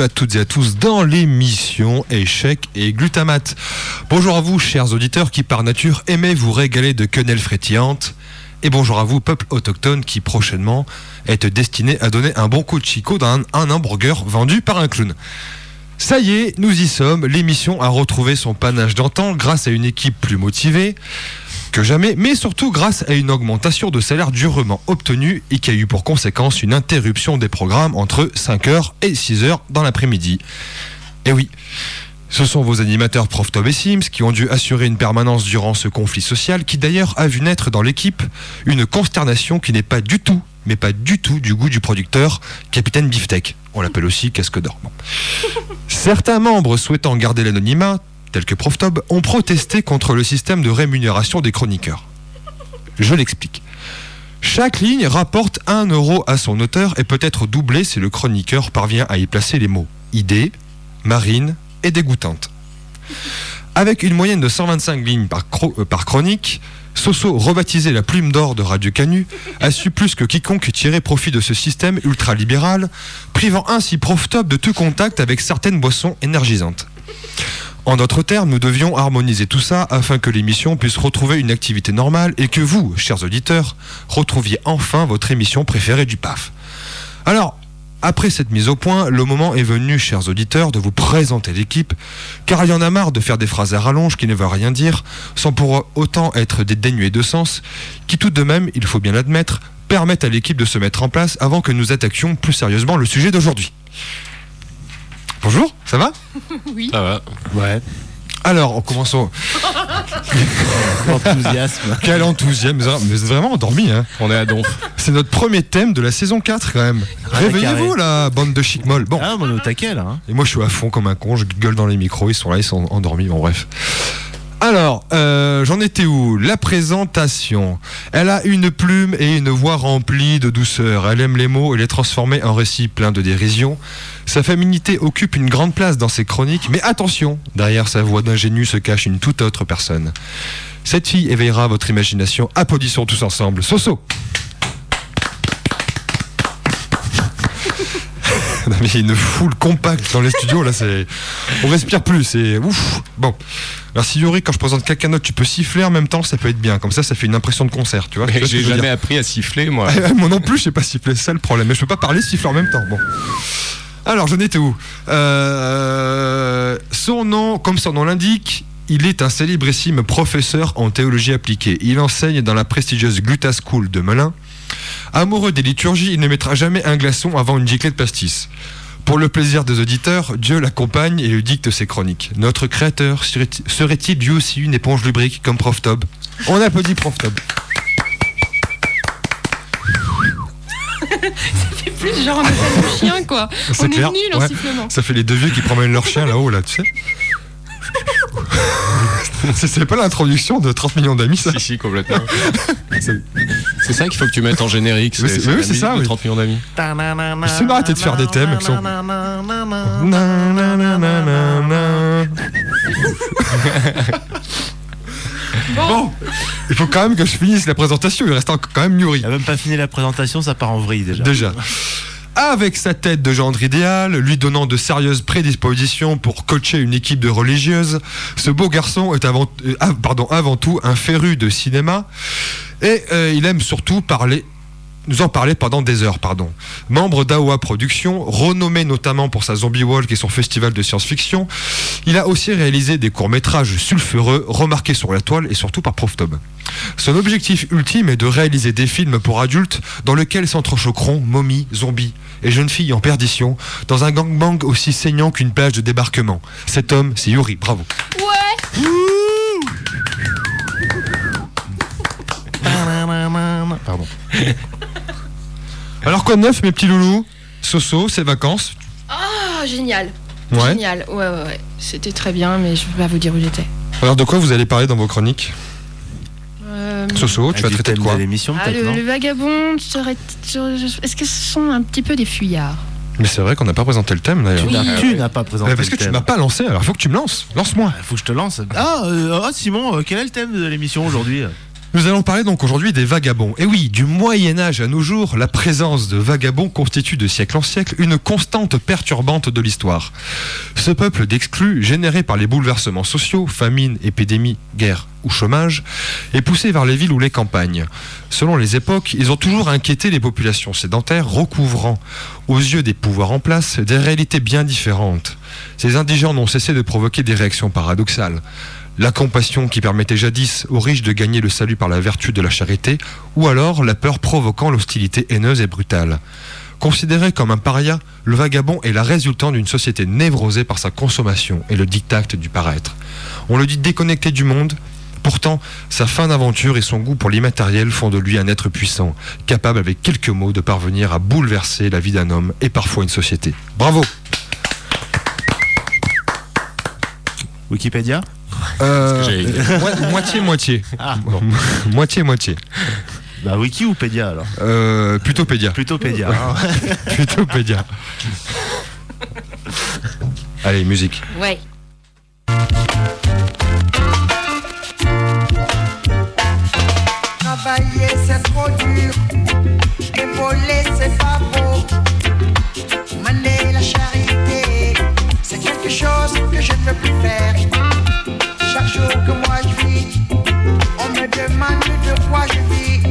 À toutes et à tous dans l'émission Échec et Glutamate. Bonjour à vous, chers auditeurs qui par nature aimez vous régaler de quenelles frétillantes. Et bonjour à vous, peuple autochtone qui prochainement est destiné à donner un bon coup de chicot dans un, un hamburger vendu par un clown. Ça y est, nous y sommes. L'émission a retrouvé son panache d'antan grâce à une équipe plus motivée que jamais, mais surtout grâce à une augmentation de salaire durement obtenue et qui a eu pour conséquence une interruption des programmes entre 5h et 6h dans l'après-midi. Et oui, ce sont vos animateurs Prof Tom et Sims qui ont dû assurer une permanence durant ce conflit social qui d'ailleurs a vu naître dans l'équipe une consternation qui n'est pas du tout, mais pas du tout du goût du producteur, Capitaine Beefsteak. On l'appelle aussi casque d'or. Bon. Certains membres souhaitant garder l'anonymat, tels que Proftob, ont protesté contre le système de rémunération des chroniqueurs. Je l'explique. Chaque ligne rapporte 1 euro à son auteur et peut être doublé si le chroniqueur parvient à y placer les mots idée, marine et dégoûtante. Avec une moyenne de 125 lignes par, euh, par chronique, Soso, rebaptisé la plume d'or de Radio Canu, a su plus que quiconque tirer profit de ce système ultralibéral, privant ainsi Proftop de tout contact avec certaines boissons énergisantes. En d'autres termes, nous devions harmoniser tout ça afin que l'émission puisse retrouver une activité normale et que vous, chers auditeurs, retrouviez enfin votre émission préférée du PAF. Alors, après cette mise au point, le moment est venu, chers auditeurs, de vous présenter l'équipe, car il y en a marre de faire des phrases à rallonge qui ne veulent rien dire, sans pour autant être des dénués de sens, qui tout de même, il faut bien l'admettre, permettent à l'équipe de se mettre en place avant que nous attaquions plus sérieusement le sujet d'aujourd'hui. Bonjour, ça va? Ça va. Ouais, Alors, en commençant. enthousiasme. Quel enthousiasme, mais vous êtes vraiment endormi, hein On est à Donf. C'est notre premier thème de la saison 4 quand même. Réveillez-vous la bande de chic molles. Bon, Ah, on est au taquet là. hein. et moi je suis à fond comme un con, je gueule dans les micros, ils sont là, ils sont endormis, bon bref. Alors, euh, j'en étais où? La présentation. Elle a une plume et une voix remplie de douceur. Elle aime les mots et les transformer en récits pleins de dérision. Sa féminité occupe une grande place dans ses chroniques, mais attention, derrière sa voix d'ingénu se cache une toute autre personne. Cette fille éveillera votre imagination. Applaudissons tous ensemble. Soso mais il y a une foule compacte dans les studios là, c'est on respire plus, c'est ouf. Bon, alors si Yuri quand je présente quelqu'un d'autre, tu peux siffler en même temps, ça peut être bien. Comme ça, ça fait une impression de concert, tu vois. Mais J'ai jamais appris à siffler, moi. moi non plus, je sais pas siffler, c'est ça le problème. Mais je peux pas parler, siffler en même temps. Bon. Alors, j'en étais où? Euh, Son nom, comme son nom l'indique, il est un célébrissime professeur en théologie appliquée. Il enseigne dans la prestigieuse Gluta School de Melun. Amoureux des liturgies, il ne mettra jamais un glaçon avant une giclée de pastis. Pour le plaisir des auditeurs, Dieu l'accompagne et lui dicte ses chroniques. Notre créateur serait- serait-il lui aussi une éponge lubrique comme Prof Tob? On applaudit Prof Tob. C'est plus genre le chien quoi. C'est On clair, est nul en ouais. sifflement. Ça fait les deux vieux qui promènent leur chien là-haut, là, tu sais. C'est- pas l'introduction de 30 millions d'amis, ça Si, si, complètement. C'est- ça qu'il faut que tu mettes en générique. C'est- oui, c'est ça, de oui. 30 millions d'amis. C'est une arrêter de faire des thèmes qui sont- Bon, il faut quand même que je finisse la présentation, il reste encore quand même Yuri. Il a même pas fini la présentation, ça part en vrille déjà. Déjà. Avec sa tête de gendre idéal, lui donnant de sérieuses prédispositions pour coacher une équipe de religieuses, ce beau garçon est avant, euh, ah, tout un féru de cinéma. Et euh, il aime surtout parler nous en parler pendant des heures, pardon. Membre d'AOA Productions, renommé notamment pour sa Zombie Walk et son festival de science-fiction, il a aussi réalisé des courts-métrages sulfureux, remarqués sur la toile et surtout par Proftob. Son objectif ultime est de réaliser des films pour adultes dans lesquels s'entrechoqueront momies, zombies et jeunes filles en perdition dans un gangbang aussi saignant qu'une plage de débarquement. Cet homme, c'est Yuri, bravo. Ouais pardon. Alors quoi de neuf, mes petits loulous? Soso, c'est vacances Ah, génial. Ouais. Génial. Ouais, ouais, ouais. C'était très bien, mais je peux pas vous dire où j'étais. Alors de quoi vous allez parler dans vos chroniques? Euh, Soso, tu vas traiter de quoi? l'émission, ah, peut-être, le, non le vagabond serait. Est-ce que ce sont un petit peu des fuyards? Mais c'est vrai qu'on n'a pas présenté le thème d'ailleurs. Tu n'as- Tu n'as pas présenté Mais parce que le tu thème. m'as pas lancé, alors faut que tu me lances. Lance-moi. Faut que je te lance. Ah, euh, ah, Simon, euh, quel est le thème de l'émission aujourd'hui? Nous allons parler donc aujourd'hui des vagabonds. Et oui, du Moyen Âge à nos jours, la présence de vagabonds constitue de siècle en siècle une constante perturbante de l'histoire. Ce peuple d'exclus, généré par les bouleversements sociaux, famine, épidémie, guerre ou chômage, est poussé vers les villes ou les campagnes. Selon les époques, ils ont toujours inquiété les populations sédentaires, recouvrant, aux yeux des pouvoirs en place, des réalités bien différentes. Ces indigents n'ont cessé de provoquer des réactions paradoxales. La compassion qui permettait jadis aux riches de gagner le salut par la vertu de la charité, ou alors la peur provoquant l'hostilité haineuse et brutale. Considéré comme un paria, le vagabond est la résultante d'une société névrosée par sa consommation et le diktat du paraître. On le dit déconnecté du monde, pourtant sa fin d'aventure et son goût pour l'immatériel font de lui un être puissant, capable avec quelques mots de parvenir à bouleverser la vie d'un homme et parfois une société. Bravo Wikipédia? Euh, j'allais dire. moi- Moitié, moitié. Ah, moitié, moitié. Bah, Wiki ou Pédia alors? Euh, plutôt pédia. Plutôt Pédia. hein. Plutôt pédia. Allez, musique. Ouais. Travailler c'est trop dur, et voler c'est pas beau. Mener la charité, c'est quelque chose que je ne veux plus faire. Que moi je vis, on me demande de quoi je vis.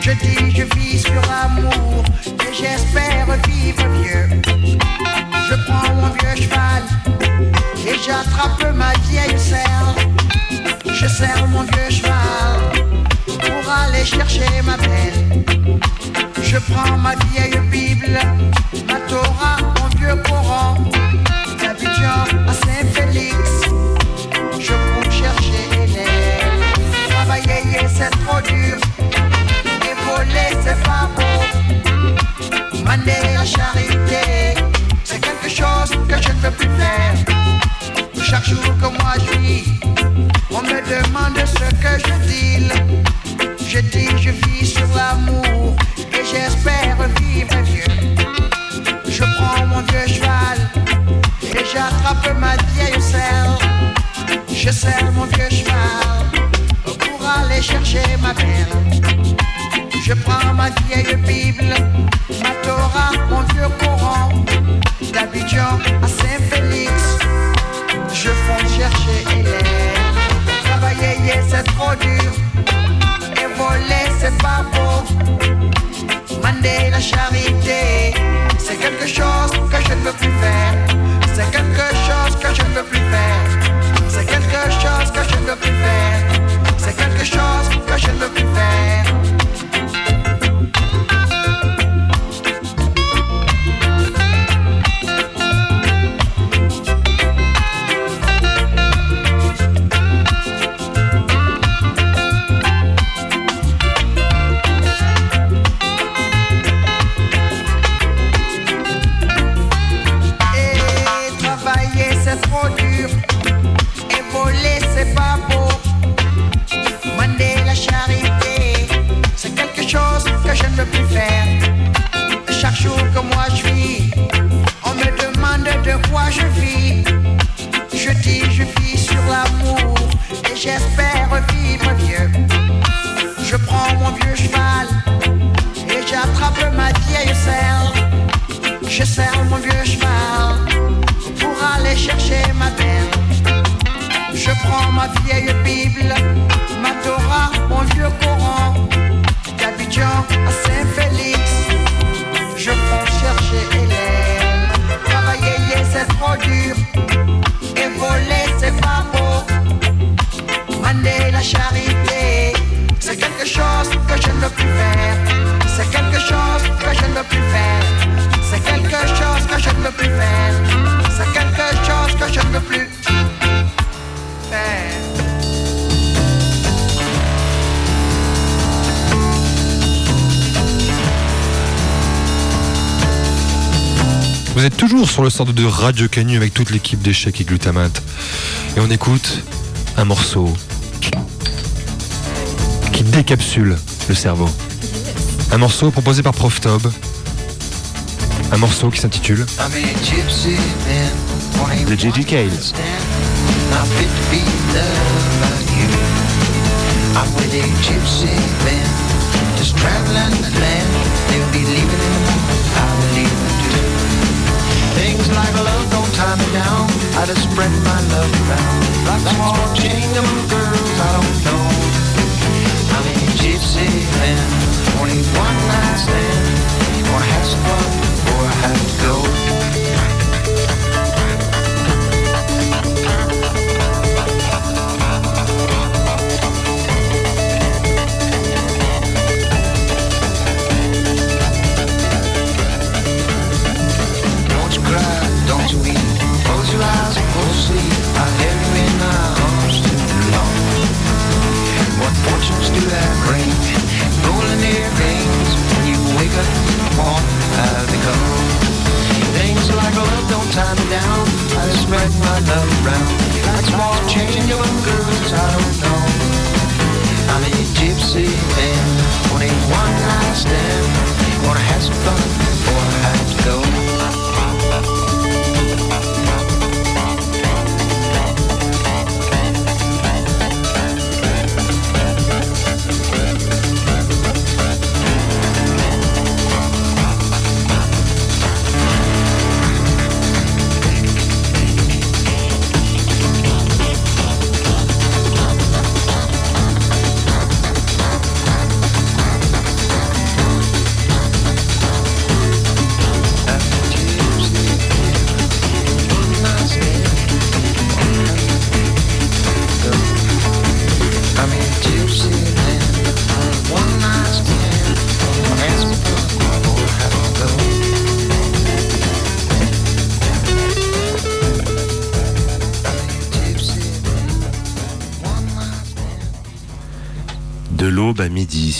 Je dis je vis sur l'amour et j'espère vivre vieux. Je prends mon vieux cheval et j'attrape ma vieille serre. Je serre mon vieux cheval pour aller chercher ma belle. Je prends ma vieille Bible, ma Torah, mon vieux Coran, d'Abidjan à c'est trop dur, et voler c'est pas beau. Maner la charité, c'est quelque chose que je ne veux plus faire. Chaque jour que moi je vis, on me demande ce que je dis. Je dis je vis sur l'amour et j'espère vivre vieux. Je prends mon vieux cheval et j'attrape ma vieille selle. Je serre mon vieux cheval pour aller chercher ma belle. Je prends ma vieille Bible, ma Torah, mon vieux Coran, d'Abidjan à Saint-Félix. Je fonce chercher Hélène. Travailler, c'est trop dur. Et voler, c'est pas beau. Mander la charité, c'est quelque chose que je ne veux plus faire. C'est quelque chose que je ne veux plus faire. C'est quelque chose que je ne veux plus faire. C'est quelque chose que je ne plus faire. Sur le centre de Radio Canu avec toute l'équipe d'échecs et glutamate. Et on écoute un morceau qui décapsule le cerveau. Un morceau proposé par Prof Tob. Un morceau qui s'intitule De J.G. Cale. I'm with a gypsy band, just traveling the land. Tie me down. I just spread my love around. Like small of girls I don't know. I'm a gypsy band, only one fortunes do I bring? Golden earrings. When you wake up in the morning, I'll be gone. Things like love don't tie me down. I spread my love around.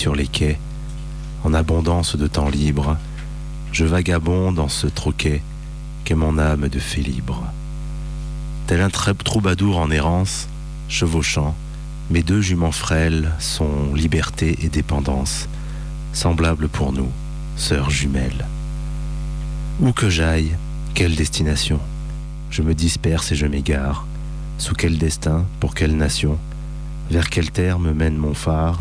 Sur les quais, en abondance de temps libre, je vagabonde dans ce troquet qu'est mon âme de fée libre. Tel un troubadour en errance, chevauchant, mes deux juments frêles sont liberté et dépendance, semblables pour nous, sœurs jumelles. Où que j'aille, quelle destination Je me disperse et je m'égare. Sous quel destin, pour quelle nation Vers quelle terre me mène mon phare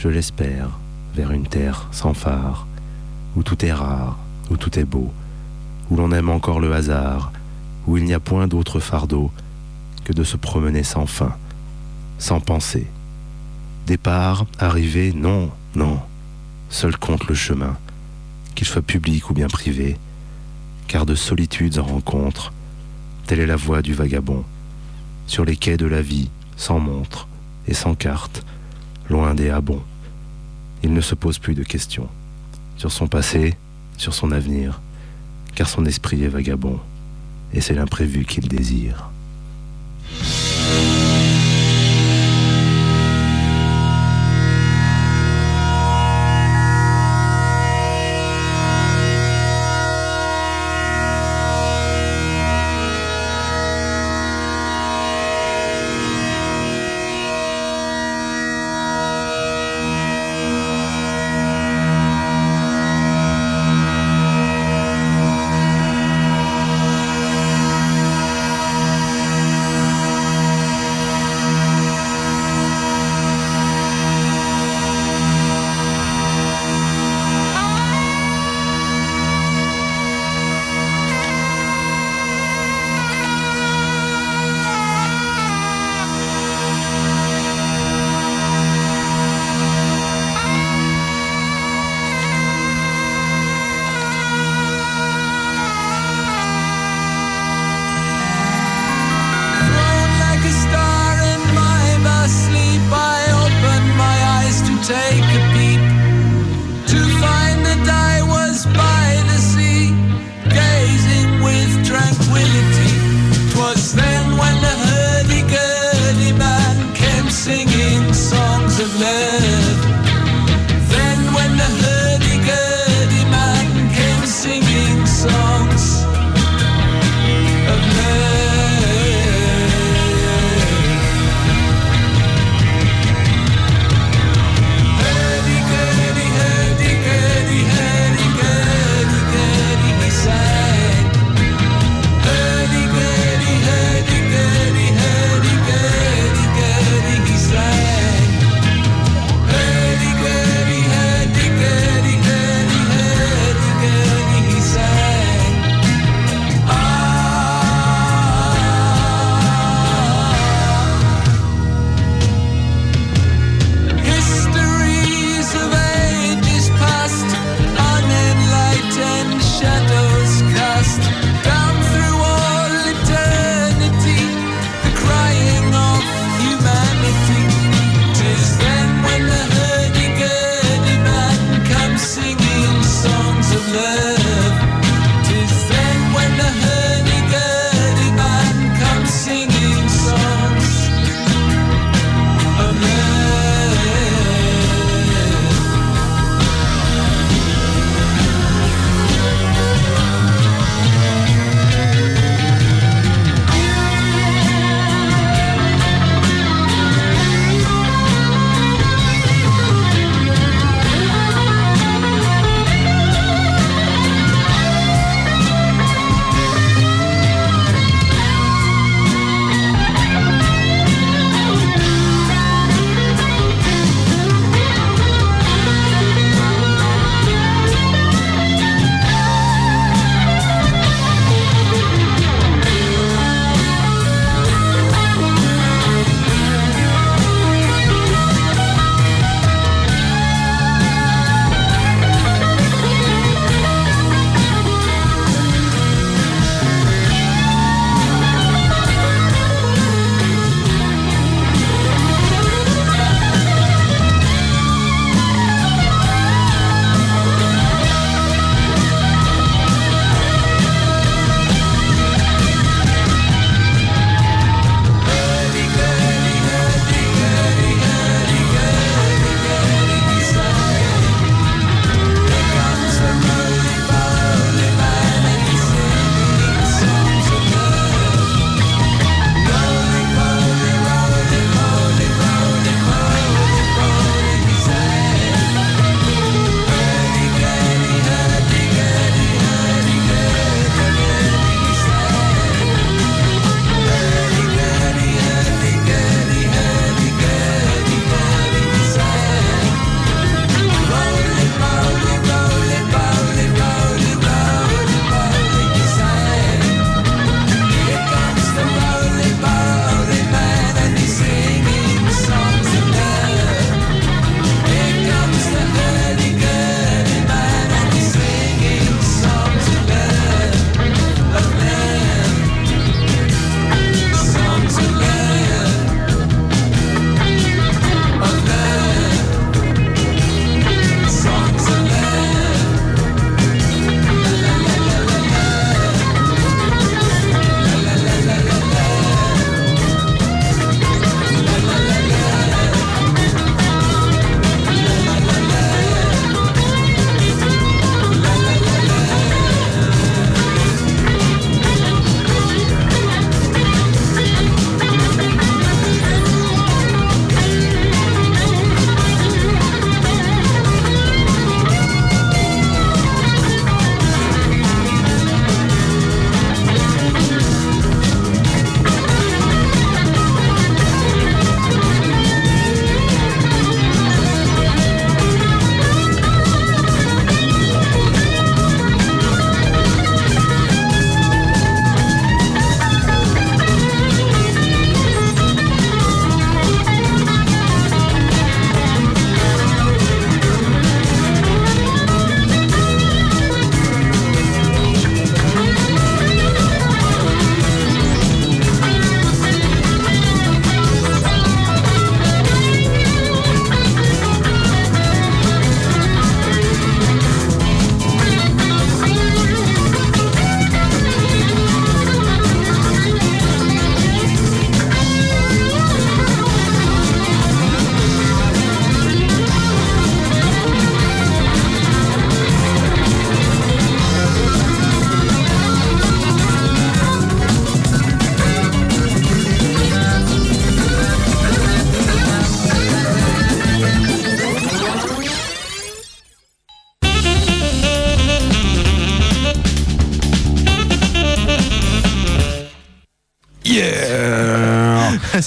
Je l'espère, vers une terre sans phare, où tout est rare, où tout est beau, où l'on aime encore le hasard, où il n'y a point d'autre fardeau que de se promener sans fin, sans pensée. Départ, arrivée, non, non, seul compte le chemin, qu'il soit public ou bien privé, car de solitudes en rencontre, telle est la voie du vagabond, sur les quais de la vie, sans montre et sans carte, loin des habons. Il ne se pose plus de questions sur son passé, sur son avenir, car son esprit est vagabond, et c'est l'imprévu qu'il désire.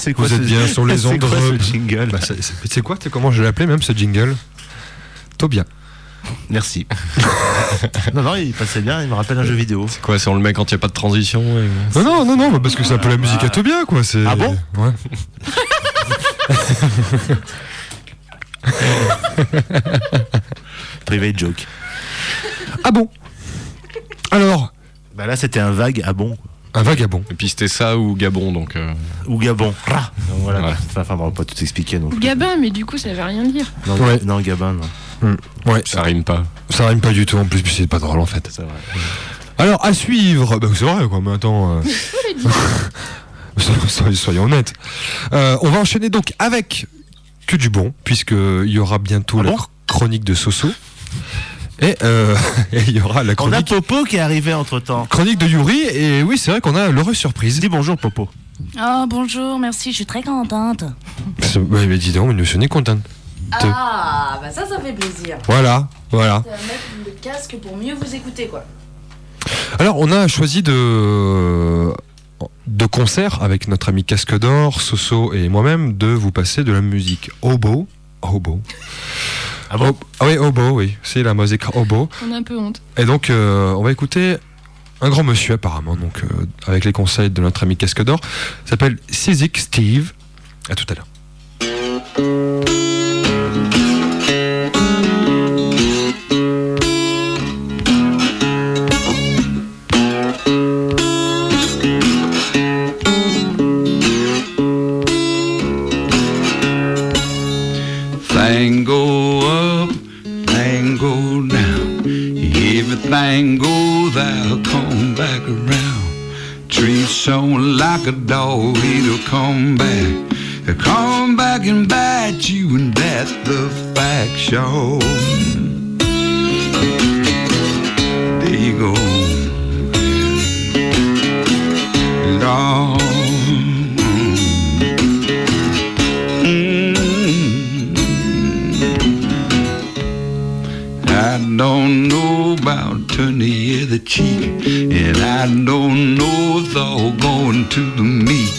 C'est quoi Vous êtes ce- bien sur les c'est ondes. quoi de- ce jingle Bah, c'est- c'est c'est quoi comment je l'ai appelé même ce jingle? Tobia. Merci. non, non, il passait bien, il me rappelle un jeu vidéo. C'est quoi, c'est on le met quand il n'y a pas de transition et- Non, non, non, non, bah, parce que c'est un peu la musique à Tobia, quoi. c'est- Ah bon? Ouais. Private joke. Ah bon? Alors, Bah là, c'était un vague ah bon? Un vagabond. Et puis c'était ça ou Gabon, donc. euh, ou Gabon. Rah Donc voilà. Ouais. Enfin, on va pas tout expliquer non Ou. Gabin, mais du coup, ça veut rien dire. Non, Ouais. non, Gabin, non. Ouais, ça rime pas. ça rime pas du tout en plus, puis c'est pas drôle en fait. C'est vrai. Alors, à suivre, bah, c'est vrai quoi, mais attends. euh, soyons- Soyons honnêtes. Euh, on va enchaîner donc avec que du bon, puisqu'il y aura bientôt Ah la bon chr- chronique de Soso. Et euh, et il y aura la On a chronique, Popo qui est arrivé entre temps. chronique de Yuri. Et oui, c'est vrai qu'on a l'heureuse surprise. Dis bonjour, Popo. Oh, bonjour, merci, je suis très contente. C'est- Ouais, mais dis donc, mais nous sommes contents. Te- Ah, bah ça, ça fait plaisir. Voilà, voilà. Mettre le casque pour mieux vous écouter, quoi. Alors, on a choisi de de concert avec notre ami Casque d'Or, Soso et moi-même de vous passer de la musique obo. Obo. Ah bon Ah oui, obo, oui. C'est la musique obo. On a un peu honte. Et donc, euh, on va écouter un grand monsieur apparemment, donc euh, avec les conseils de notre ami Casque d'Or. Il s'appelle Sizik Steve. À tout à l'heure. Everything go, they'll come back around. Treat someone like a dog, it'll come back. He'll come back and bite you, and that's the fact, show. There you go. Lord. The cheek, and I don't know if all going to the meek.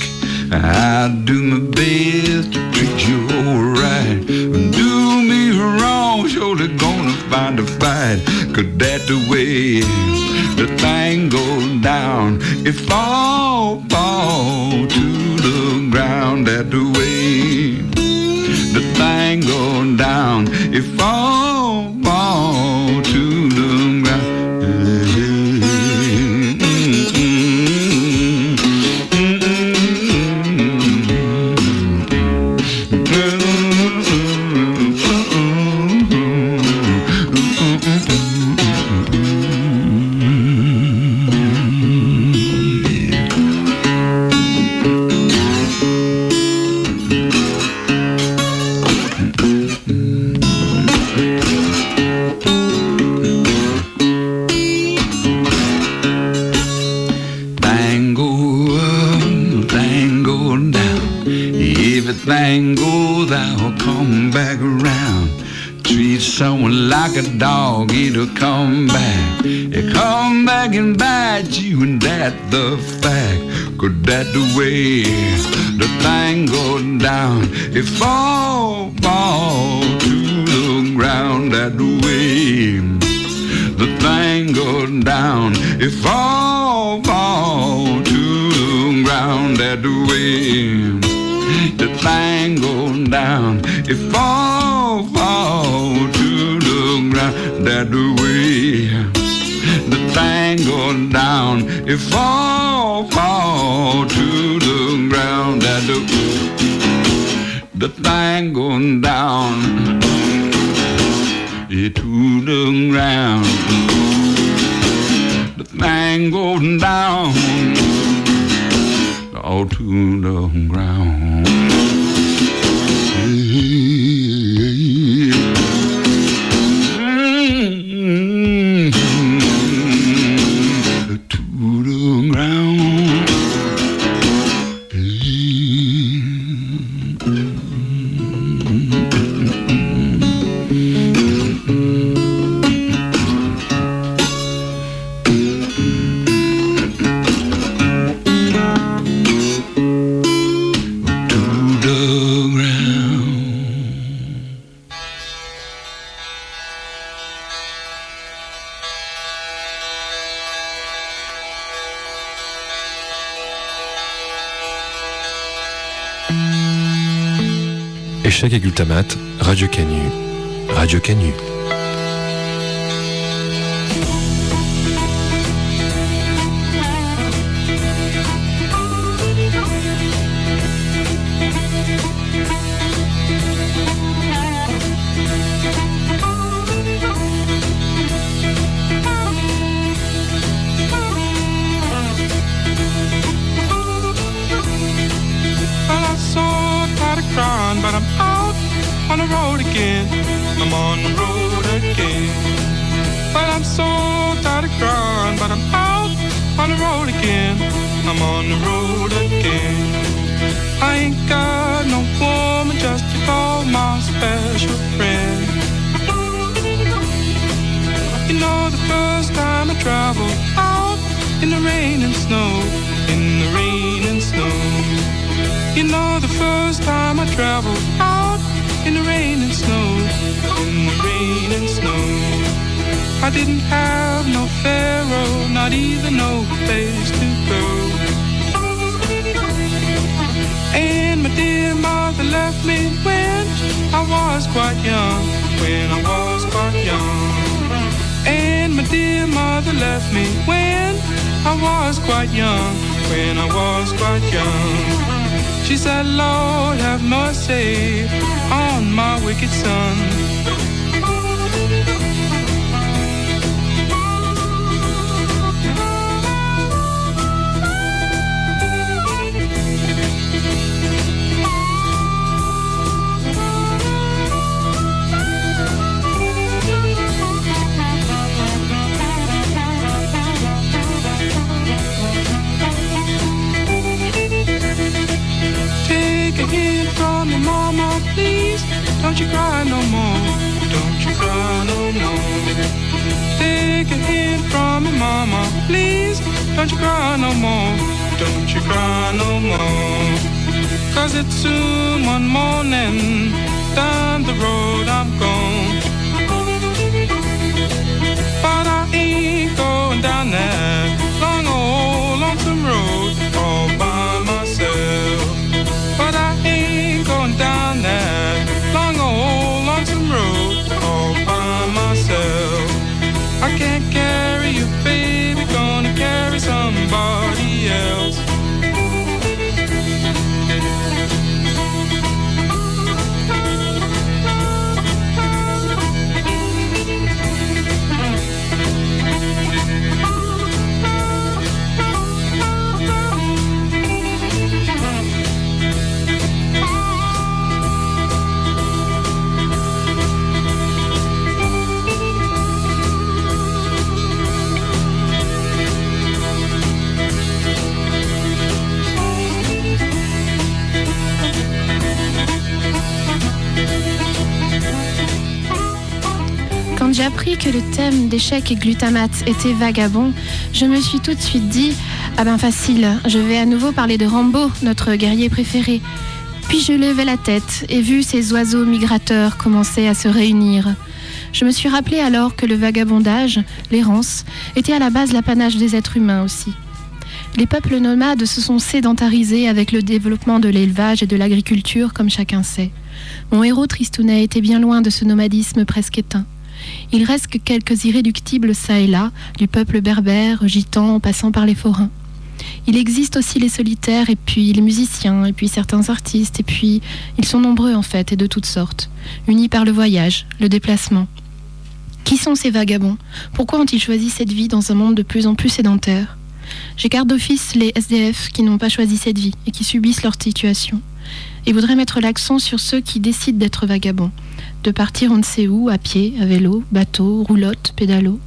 I do my best to treat you alright. Do me wrong, surely gonna find a fight. Cause that's the way the thing goes down. It fall, fall thing goes down, all to the ground. Traveled out in the rain and snow, in the rain and snow. You know the first time I traveled out in the rain and snow, in the rain and snow. I didn't have no pharaoh, not even no place to go. And my dear mother left me when I was quite young, when I was quite young. And my dear mother left me when I was quite young, when I was quite young. She said, Lord, have mercy on my wicked son. Don't you cry no more. Don't you cry no more. Take a hint from your mama, please. Don't you cry no more. Don't you cry no more. Cause it's soon one morning. Down the road I'm gone. But I ain't going down that que le thème d'échec et glutamate était vagabond, je me suis tout de suite dit Ah ben facile, je vais à nouveau parler de Rambo, notre guerrier préféré. Puis je levai la tête et vu ces oiseaux migrateurs commencer à se réunir. Je me suis rappelé alors que le vagabondage, l'errance, était à la base l'apanage des êtres humains aussi. Les peuples nomades se sont sédentarisés avec le développement de l'élevage et de l'agriculture, comme chacun sait. Mon héros Tristounet était bien loin de ce nomadisme presque éteint. Il reste que quelques irréductibles çà et là, du peuple berbère, gitan, passant par les forains. Il existe aussi les solitaires, et puis les musiciens, et puis certains artistes, et puis ils sont nombreux en fait, et de toutes sortes, unis par le voyage, le déplacement. Qui sont ces vagabonds? Pourquoi ont-ils choisi cette vie dans un monde de plus en plus sédentaire? J'écarte d'office les SDF qui n'ont pas choisi cette vie et qui subissent leur situation. Et voudrais mettre l'accent sur ceux qui décident d'être vagabonds, de partir on ne sait où, à pied, à vélo, bateau, roulotte, pédalo.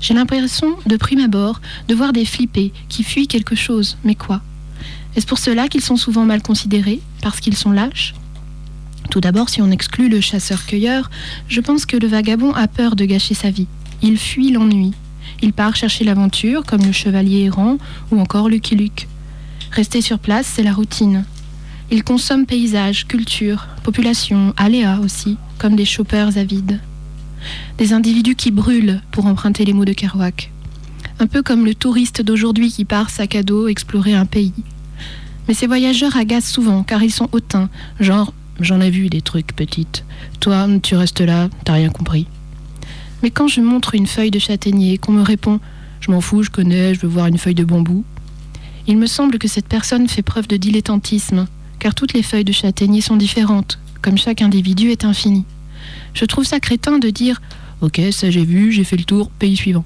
J'ai l'impression, de prime abord, de voir des flippés qui fuient quelque chose, mais quoi? Est-ce pour cela qu'ils sont souvent mal considérés, parce qu'ils sont lâches? Tout d'abord, si on exclut le chasseur-cueilleur, je pense que le vagabond a peur de gâcher sa vie. Il fuit l'ennui. Il part chercher l'aventure, comme le chevalier errant ou encore Lucky Luke. Rester sur place, c'est la routine. Il consomme paysage, culture, population, aléas aussi, comme des choppers avides. Des individus qui brûlent, pour emprunter les mots de Kerouac. Un peu comme le touriste d'aujourd'hui qui part sac à dos explorer un pays. Mais ces voyageurs agacent souvent car ils sont hautains, genre j'en ai vu des trucs, petite. Toi, tu restes là, t'as rien compris. Mais quand je montre une feuille de châtaignier, qu'on me répond Je m'en fous, je connais, je veux voir une feuille de bambou, il me semble que cette personne fait preuve de dilettantisme, car toutes les feuilles de châtaignier sont différentes, comme chaque individu est infini. Je trouve ça crétin de dire Ok, ça j'ai vu, j'ai fait le tour, pays suivant.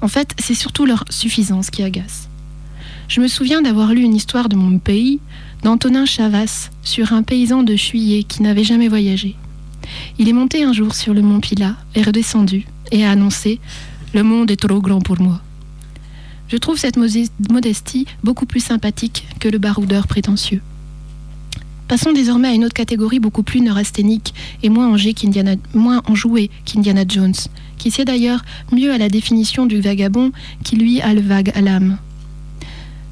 En fait, c'est surtout leur suffisance qui agace. Je me souviens d'avoir lu une histoire de mon pays, d'Antonin Chavas, sur un paysan de Chuillet qui n'avait jamais voyagé. Il est monté un jour sur le mont Pilat, est redescendu et a annoncé Le monde est trop grand pour moi. Je trouve cette modestie beaucoup plus sympathique que le baroudeur prétentieux. Passons désormais à une autre catégorie beaucoup plus neurasthénique et moins, enjouée qu'Indiana, moins enjouée qu'Indiana Jones, qui sied d'ailleurs mieux à la définition du vagabond qui lui a le vague à l'âme.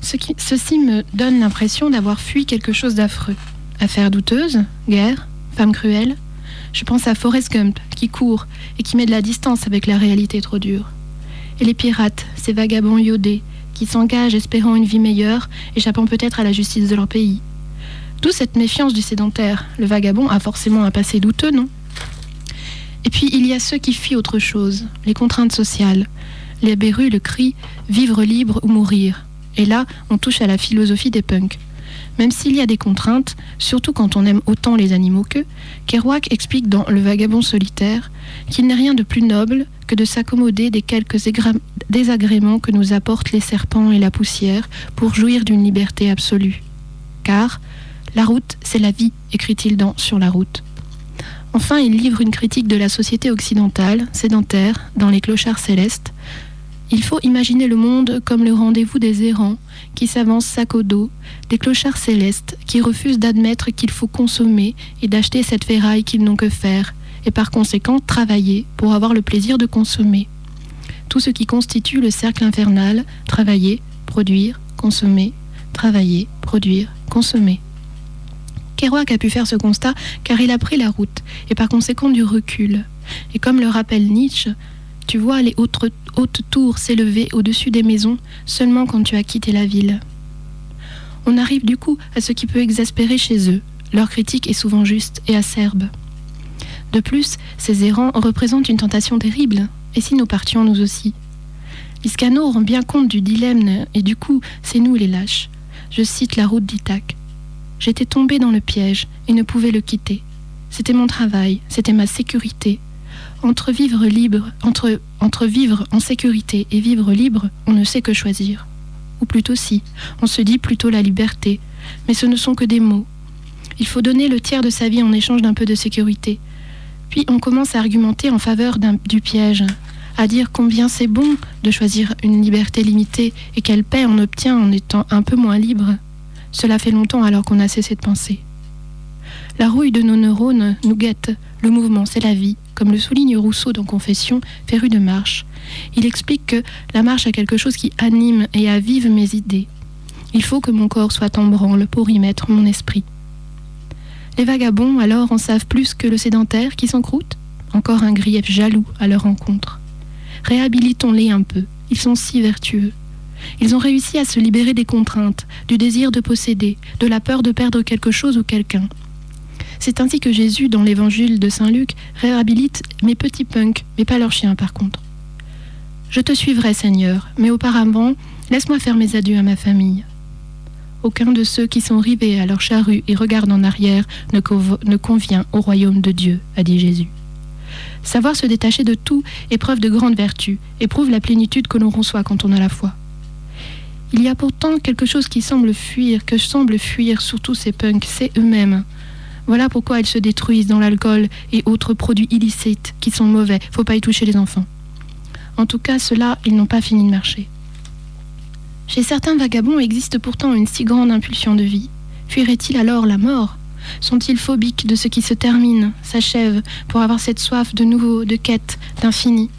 Ceci me donne l'impression d'avoir fui quelque chose d'affreux. Affaires douteuses, guerre, femmes cruelles. Je pense à Forrest Gump qui court et qui met de la distance avec la réalité trop dure. Et les pirates, ces vagabonds iodés, qui s'engagent espérant une vie meilleure, échappant peut-être à la justice de leur pays. D'où cette méfiance du sédentaire. Le vagabond a forcément un passé douteux, non? Et puis il y a ceux qui fuient autre chose, les contraintes sociales. Les Béru le crient vivre libre ou mourir. Et là, on touche à la philosophie des punks. Même s'il y a des contraintes, surtout quand on aime autant les animaux qu'eux, Kerouac explique dans Le vagabond solitaire qu'il n'est rien de plus noble que de s'accommoder des quelques désagréments que nous apportent les serpents et la poussière pour jouir d'une liberté absolue. Car la route, c'est la vie, écrit-il dans Sur la route. Enfin, il livre une critique de la société occidentale, sédentaire, dans Les clochards célestes. Il faut imaginer le monde comme le rendez-vous des errants qui s'avancent sac au dos, des clochards célestes qui refusent d'admettre qu'il faut consommer et d'acheter cette ferraille qu'ils n'ont que faire, et par conséquent travailler pour avoir le plaisir de consommer. Tout ce qui constitue le cercle infernal, travailler, produire, consommer, travailler, produire, consommer. Kerouac a pu faire ce constat car il a pris la route et par conséquent du recul. Et comme le rappelle Nietzsche, tu vois les hautes, tours s'élever au-dessus des maisons seulement quand tu as quitté la ville. On arrive du coup à ce qui peut exaspérer chez eux. Leur critique est souvent juste et acerbe. De plus, ces errants représentent une tentation terrible. Et si nous partions nous aussi Liscano rend bien compte du dilemme et du coup, c'est nous les lâches. Je cite la route d'Ithaque. J'étais tombé dans le piège et ne pouvais le quitter. C'était mon travail, c'était ma sécurité. Entre vivre libre, entre, vivre en sécurité et vivre libre, on ne sait que choisir. Ou plutôt si, on se dit plutôt la liberté, mais ce ne sont que des mots. Il faut donner le tiers de sa vie en échange d'un peu de sécurité. Puis on commence à argumenter en faveur du piège, à dire combien c'est bon de choisir une liberté limitée et quelle paix on obtient en étant un peu moins libre. Cela fait longtemps alors qu'on a cessé de penser. La rouille de nos neurones nous guette. Le mouvement, c'est la vie, comme le souligne Rousseau dans Confession, féru de marche. Il explique que la marche a quelque chose qui anime et avive mes idées. Il faut que mon corps soit en branle pour y mettre mon esprit. Les vagabonds, alors, en savent plus que le sédentaire qui s'encroute Encore un grief jaloux à leur rencontre. Réhabilitons-les un peu, ils sont si vertueux. Ils ont réussi à se libérer des contraintes, du désir de posséder, de la peur de perdre quelque chose ou quelqu'un. C'est ainsi que Jésus, dans l'évangile de Saint Luc, réhabilite mes petits punks, mais pas leurs chiens par contre. Je te suivrai, Seigneur, mais auparavant, laisse-moi faire mes adieux à ma famille. Aucun de ceux qui sont rivés à leur charrue et regardent en arrière ne, ne convient au royaume de Dieu, a dit Jésus. Savoir se détacher de tout est preuve de grande vertu et prouve la plénitude que l'on reçoit quand on a la foi. Il y a pourtant quelque chose qui semble fuir, que semble fuir surtout ces punks, c'est eux-mêmes. Voilà pourquoi ils se détruisent dans l'alcool et autres produits illicites qui sont mauvais. Faut pas y toucher les enfants. En tout cas, ceux-là, ils n'ont pas fini de marcher. Chez certains vagabonds existe pourtant une si grande impulsion de vie. Fuiraient-ils alors la mort? Sont-ils phobiques de ce qui se termine, s'achève, pour avoir cette soif de nouveau, de quête, d'infini?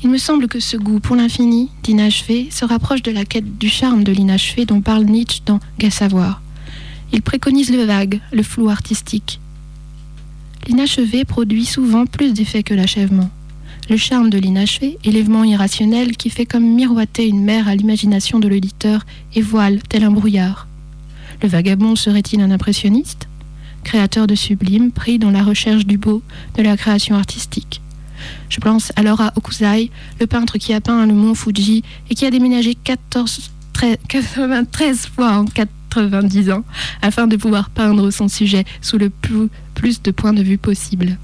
Il me semble que ce goût pour l'infini, d'inachevé, se rapproche de la quête du charme de l'inachevé dont parle Nietzsche dans Gai Savoir. Il préconise le vague, le flou artistique. L'inachevé produit souvent plus d'effet que l'achèvement. Le charme de l'inachevé est l'événement irrationnel qui fait comme miroiter une mer à l'imagination de l'auditeur et voile tel un brouillard. Le vagabond serait-il un impressionniste? Créateur de sublime, pris dans la recherche du beau de la création artistique. Je pense alors à Okuzai, le peintre qui a peint le mont Fuji et qui a déménagé 14, 13 93 fois en 90 ans afin de pouvoir peindre son sujet sous le plus, plus de points de vue possible.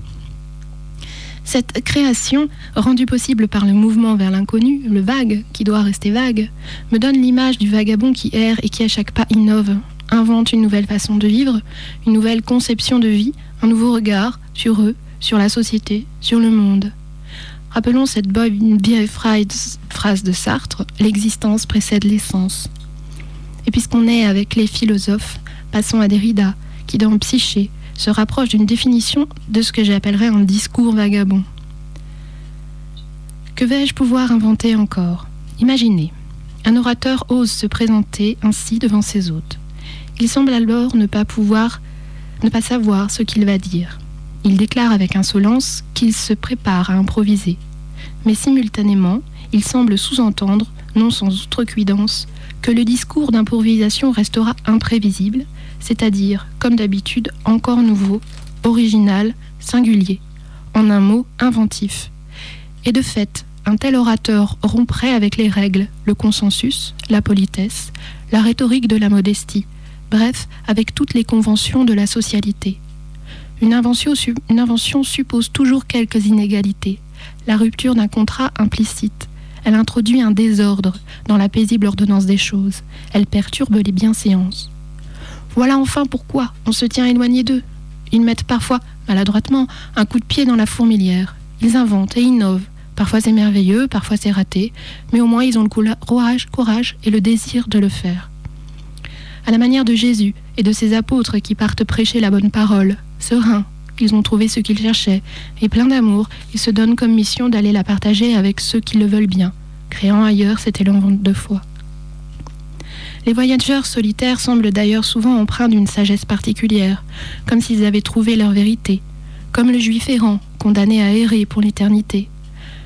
Cette création, rendue possible par le mouvement vers l'inconnu, le vague, qui doit rester vague, me donne l'image du vagabond qui erre et qui à chaque pas innove, invente une nouvelle façon de vivre, une nouvelle conception de vie, un nouveau regard sur eux, sur la société, sur le monde. Rappelons cette vieille phrase phrase de Sartre, l'existence précède l'essence. Et puisqu'on est avec les philosophes, passons à Derrida, qui dans Psyché se rapproche d'une définition de ce que j'appellerais un discours vagabond. Que vais-je pouvoir inventer encore? Imaginez, un orateur ose se présenter ainsi devant ses hôtes. Il semble alors ne pas pouvoir, ne pas savoir ce qu'il va dire. Il déclare avec insolence qu'il se prépare à improviser. Mais simultanément, il semble sous-entendre, non sans outrecuidance, que le discours d'improvisation restera imprévisible, c'est-à-dire, comme d'habitude, encore nouveau, original, singulier, en un mot, inventif. Et de fait, un tel orateur romprait avec les règles, le consensus, la politesse, la rhétorique de la modestie, bref, avec toutes les conventions de la socialité. Une invention, suppose toujours quelques inégalités, la rupture d'un contrat implicite. Elle introduit un désordre dans la paisible ordonnance des choses. Elle perturbe les bienséances. Voilà enfin pourquoi on se tient éloigné d'eux. Ils mettent parfois, maladroitement, un coup de pied dans la fourmilière. Ils inventent et innovent. Parfois c'est merveilleux, parfois c'est raté, mais au moins ils ont le courage, courage et le désir de le faire. À la manière de Jésus et de ses apôtres qui partent prêcher la bonne parole, sereins, ils ont trouvé ce qu'ils cherchaient, et pleins d'amour, ils se donnent comme mission d'aller la partager avec ceux qui le veulent bien, créant ailleurs cet élan de foi. Les voyageurs solitaires semblent d'ailleurs souvent empreints d'une sagesse particulière, comme s'ils avaient trouvé leur vérité, comme le juif errant, condamné à errer pour l'éternité.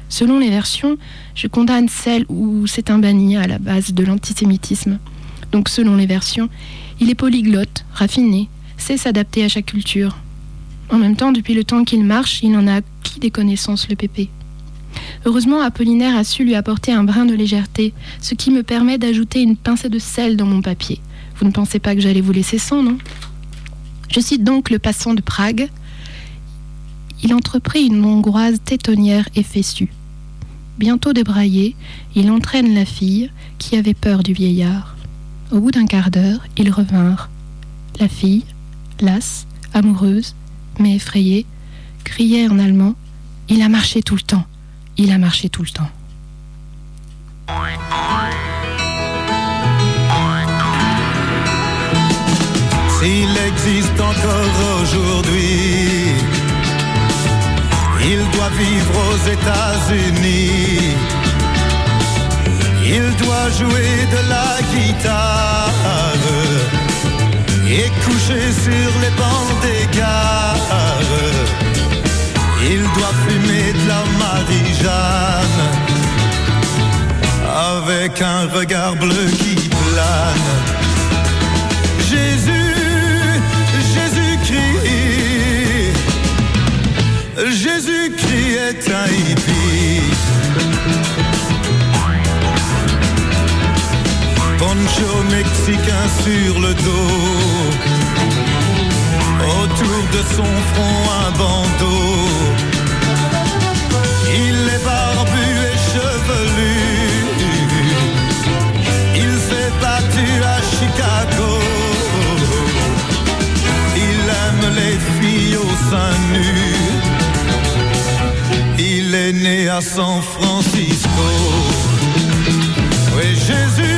Selon les versions, je condamne celle où c'est un banni à la base de l'antisémitisme. Donc selon les versions, il est polyglotte, raffiné, sait s'adapter à chaque culture. En même temps, depuis le temps qu'il marche, il en a acquis des connaissances, le pépé. Heureusement, Apollinaire a su lui apporter un brin de légèreté, ce qui me permet d'ajouter une pincée de sel dans mon papier. Vous ne pensez pas que j'allais vous laisser sans, non? Je cite donc le passant de Prague. Il entreprit une hongroise tétonnière et fessue. Bientôt débraillé, il entraîne la fille qui avait peur du vieillard. Au bout d'un quart d'heure, ils revinrent. La fille, lasse, amoureuse, mais effrayée, criait en allemand Il a marché tout le temps, il a marché tout le temps. S'il existe encore aujourd'hui, il doit vivre aux États-Unis. Il doit jouer de la guitare et coucher sur les bancs des gares. Il doit fumer de la Marie-Jeanne avec un regard bleu qui plane. Jésus, Jésus-Christ, Jésus-Christ est un hippie. Poncho mexicain sur le dos, autour de son front un bandeau. Il est barbu et chevelu. Il s'est battu à Chicago. Il aime les filles au sein nu. Il est né à San Francisco. Oui, Jésus,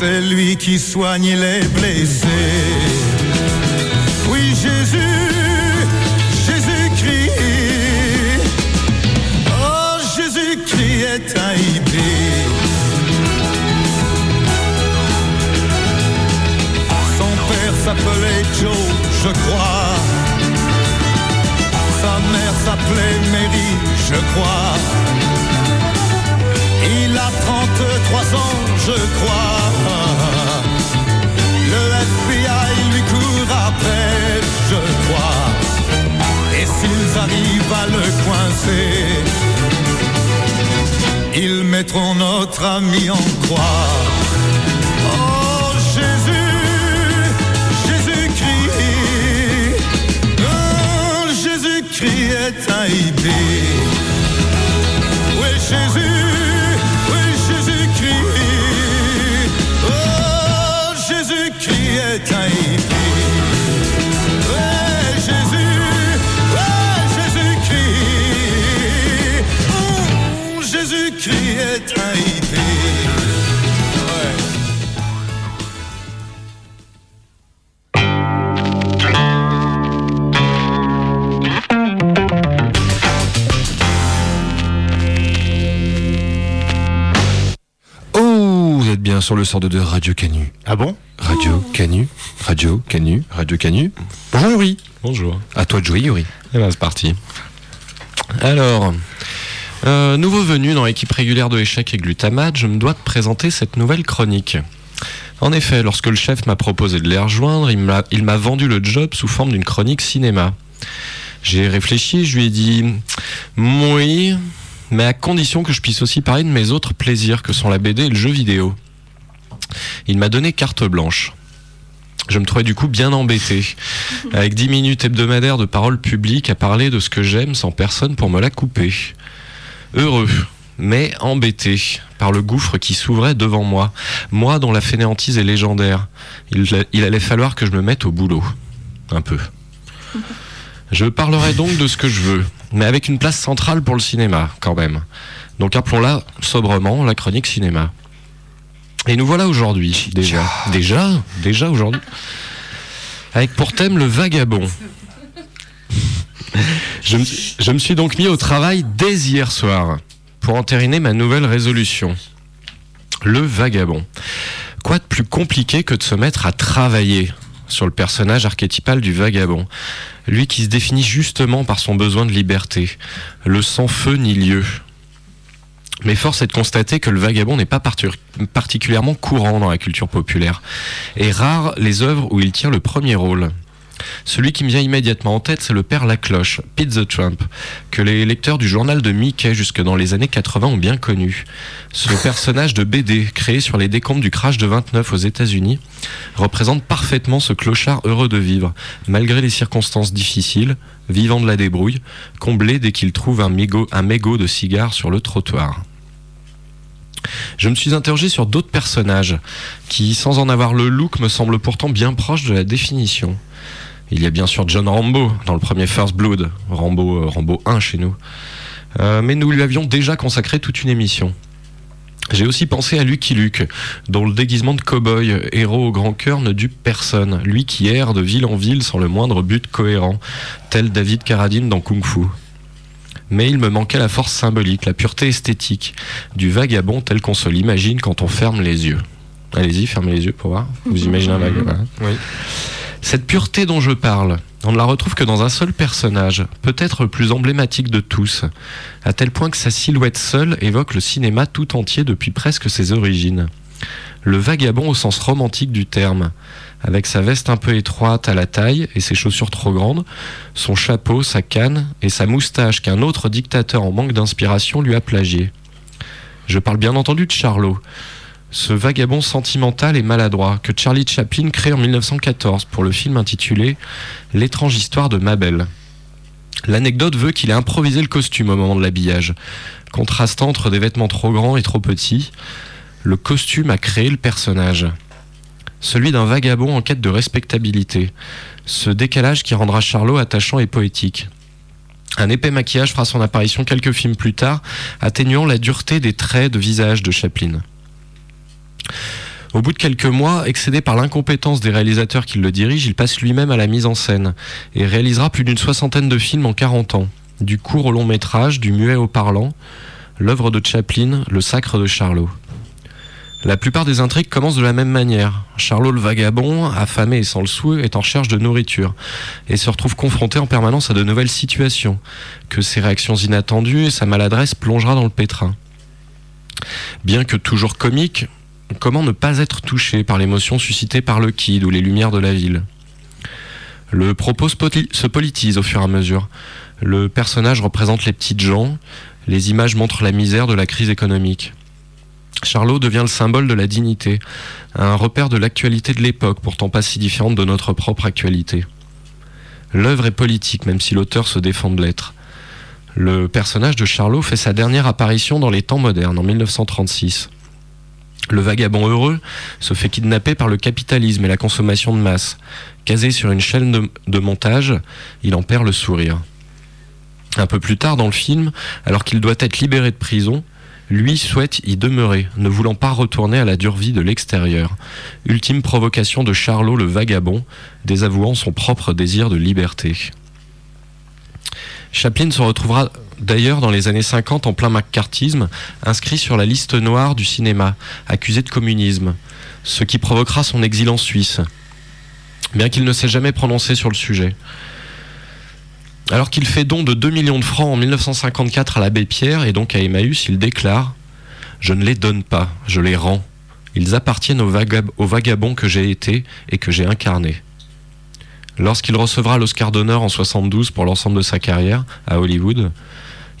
c'est lui qui soigne les blessés. Oui, Jésus, Jésus-Christ. Oh, Jésus-Christ est un hippie. Son père s'appelait Joe, je crois. Sa mère s'appelait Mary, je crois. Il a 33 ans, je crois. Le FBI lui court après, je crois. Et s'ils arrivent à le coincer, ils mettront notre ami en croix. Oh Jésus, Jésus-Christ, oh, Jésus-Christ est un hippie. Oui, Jésus, Jésus, ouais, Jésus-Christ, oh, Jésus-Christ est un. Oh, vous êtes bien sur le sort de Radio Canu. Ah bon? Radio Canu, Radio Canu, Radio Canu. Bonjour Yuri. Bonjour. À toi de jouer Yuri. Et ben c'est parti. Alors, euh, nouveau venu dans l'équipe régulière de échecs et glutamate, je me dois de présenter cette nouvelle chronique. En effet, lorsque le chef m'a proposé de les rejoindre, il m'a il m'a vendu le job sous forme d'une chronique cinéma. J'ai réfléchi, je lui ai dit oui, mais à condition que je puisse aussi parler de mes autres plaisirs que sont la BD et le jeu vidéo. Il m'a donné carte blanche. Je me trouvais du coup bien embêté, avec 10 minutes hebdomadaires de parole publique à parler de ce que j'aime sans personne pour me la couper. Heureux, mais embêté par le gouffre qui s'ouvrait devant moi, moi dont la fainéantise est légendaire. Il, il allait falloir que je me mette au boulot. Un peu. Je parlerai donc de ce que je veux, mais avec une place centrale pour le cinéma, quand même. Donc appelons-la sobrement la chronique cinéma. Et nous voilà aujourd'hui, déjà. Déjà Déjà aujourd'hui Avec pour thème le vagabond. Je me, suis donc mis au travail dès hier soir pour entériner ma nouvelle résolution. Le vagabond. Quoi de plus compliqué que de se mettre à travailler sur le personnage archétypal du vagabond, lui qui se définit justement par son besoin de liberté, le sans feu ni lieu. Mais force est de constater que le vagabond n'est pas particulièrement courant dans la culture populaire, et rares les œuvres où il tient le premier rôle. Celui qui me vient immédiatement en tête, c'est le père Lacloche, Pete the Trump, que les lecteurs du journal de Mickey jusque dans les années 80 ont bien connu. Ce personnage de BD, créé sur les décombres du crash de 29 aux États-Unis, représente parfaitement ce clochard heureux de vivre, malgré les circonstances difficiles, vivant de la débrouille, comblé dès qu'il trouve un mégot, un mégot de cigare sur le trottoir. Je me suis interrogé sur d'autres personnages qui, sans en avoir le look, me semblent pourtant bien proches de la définition. Il y a bien sûr John Rambo dans le premier First Blood, Rambo, euh, Rambo 1 chez nous. Euh, mais nous lui avions déjà consacré toute une émission. J'ai aussi pensé à Lucky Luke, dont le déguisement de cow-boy, héros au grand cœur, ne dupe personne. Lui qui erre de ville en ville sans le moindre but cohérent, tel David Carradine dans Kung Fu. Mais il me manquait la force symbolique, la pureté esthétique du vagabond tel qu'on se l'imagine quand on ferme les yeux. Allez-y, fermez les yeux pour voir. Vous imaginez un vagabond Oui. Cette pureté dont je parle, on ne la retrouve que dans un seul personnage, peut-être le plus emblématique de tous, à tel point que sa silhouette seule évoque le cinéma tout entier depuis presque ses origines. Le vagabond au sens romantique du terme, avec sa veste un peu étroite à la taille et ses chaussures trop grandes, son chapeau, sa canne et sa moustache qu'un autre dictateur en manque d'inspiration lui a plagié. Je parle bien entendu de Charlot, ce vagabond sentimental et maladroit que Charlie Chaplin crée en 1914 pour le film intitulé L'étrange histoire de Mabel. L'anecdote veut qu'il ait improvisé le costume au moment de l'habillage, contrastant entre des vêtements trop grands et trop petits. Le costume a créé le personnage. Celui d'un vagabond en quête de respectabilité. Ce décalage qui rendra Charlot attachant et poétique. Un épais maquillage fera son apparition quelques films plus tard, atténuant la dureté des traits de visage de Chaplin. Au bout de quelques mois, excédé par l'incompétence des réalisateurs qui le dirigent, il passe lui-même à la mise en scène et réalisera plus d'une soixantaine de films en 40 ans. Du court au long métrage, du muet au parlant, l'œuvre de Chaplin, Le Sacre de Charlot. La plupart des intrigues commencent de la même manière. Charlot le vagabond, affamé et sans le sou, est en recherche de nourriture et se retrouve confronté en permanence à de nouvelles situations, que ses réactions inattendues et sa maladresse plongera dans le pétrin. Bien que toujours comique, comment ne pas être touché par l'émotion suscitée par le kid ou les lumières de la ville? Le propos se poli- se politise au fur et à mesure. Le personnage représente les petites gens, les images montrent la misère de la crise économique. Charlot devient le symbole de la dignité, un repère de l'actualité de l'époque, pourtant pas si différente de notre propre actualité. L'œuvre est politique, même si l'auteur se défend de l'être. Le personnage de Charlot fait sa dernière apparition dans les temps modernes, en 1936. Le vagabond heureux se fait kidnapper par le capitalisme et la consommation de masse. Casé sur une chaîne de, montage, il en perd le sourire. Un peu plus tard dans le film, alors qu'il doit être libéré de prison, lui souhaite y demeurer, ne voulant pas retourner à la dure vie de l'extérieur. Ultime provocation de Charlot le vagabond, désavouant son propre désir de liberté. Chaplin se retrouvera d'ailleurs dans les années 50 en plein macartisme, inscrit sur la liste noire du cinéma, accusé de communisme, ce qui provoquera son exil en Suisse, bien qu'il ne s'est jamais prononcé sur le sujet. Alors qu'il fait don de 2 millions de francs en 1954 à l'abbé Pierre et donc à Emmaüs, il déclare Je ne les donne pas, je les rends. Ils appartiennent aux, vagab- aux vagabonds que j'ai été et que j'ai incarnés. Lorsqu'il recevra l'Oscar d'honneur en 72 pour l'ensemble de sa carrière à Hollywood,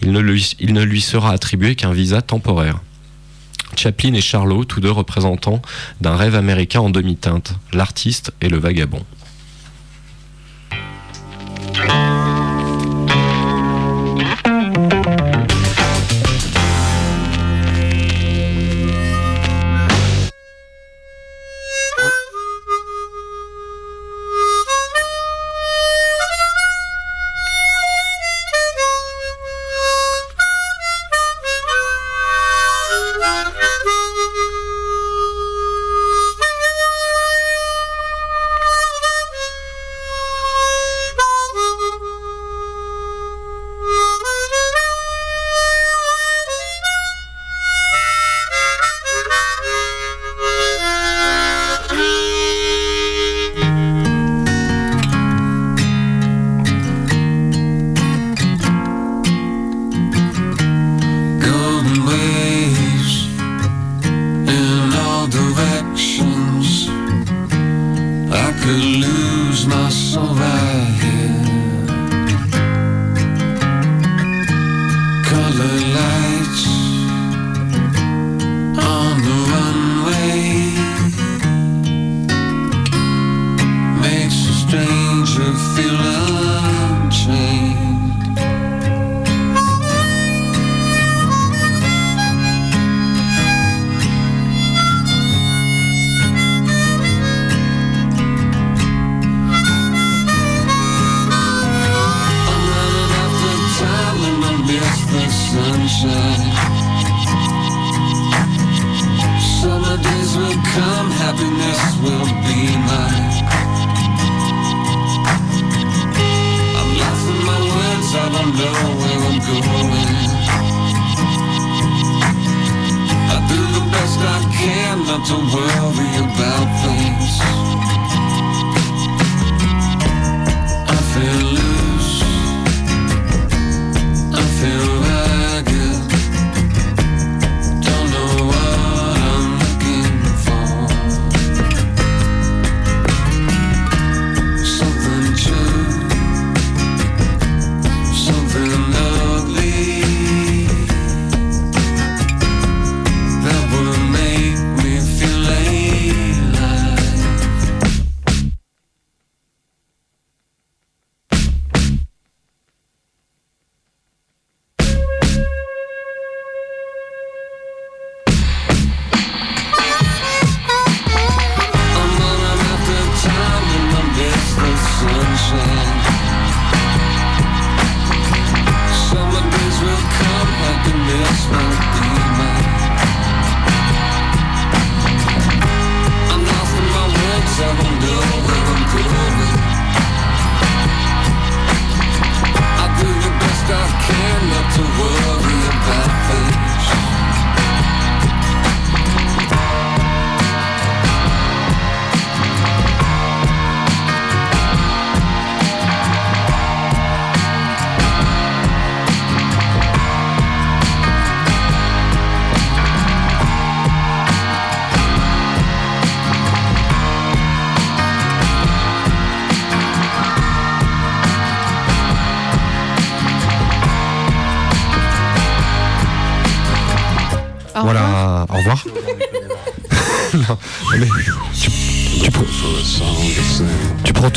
il ne lui, il ne lui sera attribué qu'un visa temporaire. Chaplin et Charlot, tous deux représentants d'un rêve américain en demi-teinte, l'artiste et le vagabond.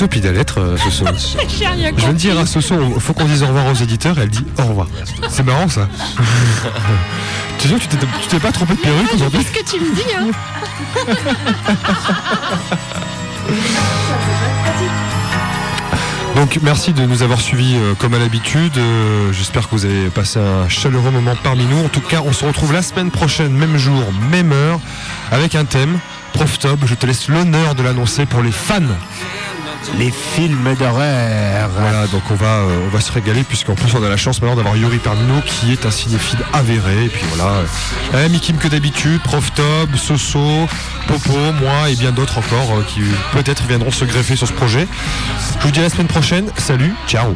Puis des lettres, euh, Soso. Je viens de dire à Soso, faut qu'on dise au revoir aux éditeurs, et elle dit au revoir. C'est marrant ça. tu sais que tu t'es- pas trompé de perruque aujourd'hui fais ce que tu me dis, hein. Donc merci de nous avoir suivis euh, comme à l'habitude. Euh, J'espère que vous avez passé un chaleureux moment parmi nous. En tout cas, on se retrouve la semaine prochaine, même jour, même heure, avec un thème. Prof Top, je te laisse l'honneur de l'annoncer pour les fans. Les films d'horreur. Voilà, donc on va, euh, on va se régaler puisqu'en plus on a la chance maintenant d'avoir Yuri parmi nous qui est un cinéphile avéré. Et puis voilà, euh, Mikim que d'habitude, Prof Top, Soso, Popo, moi et bien d'autres encore euh, qui peut-être viendront se greffer sur ce projet. Je vous dis à la semaine prochaine. Salut, ciao.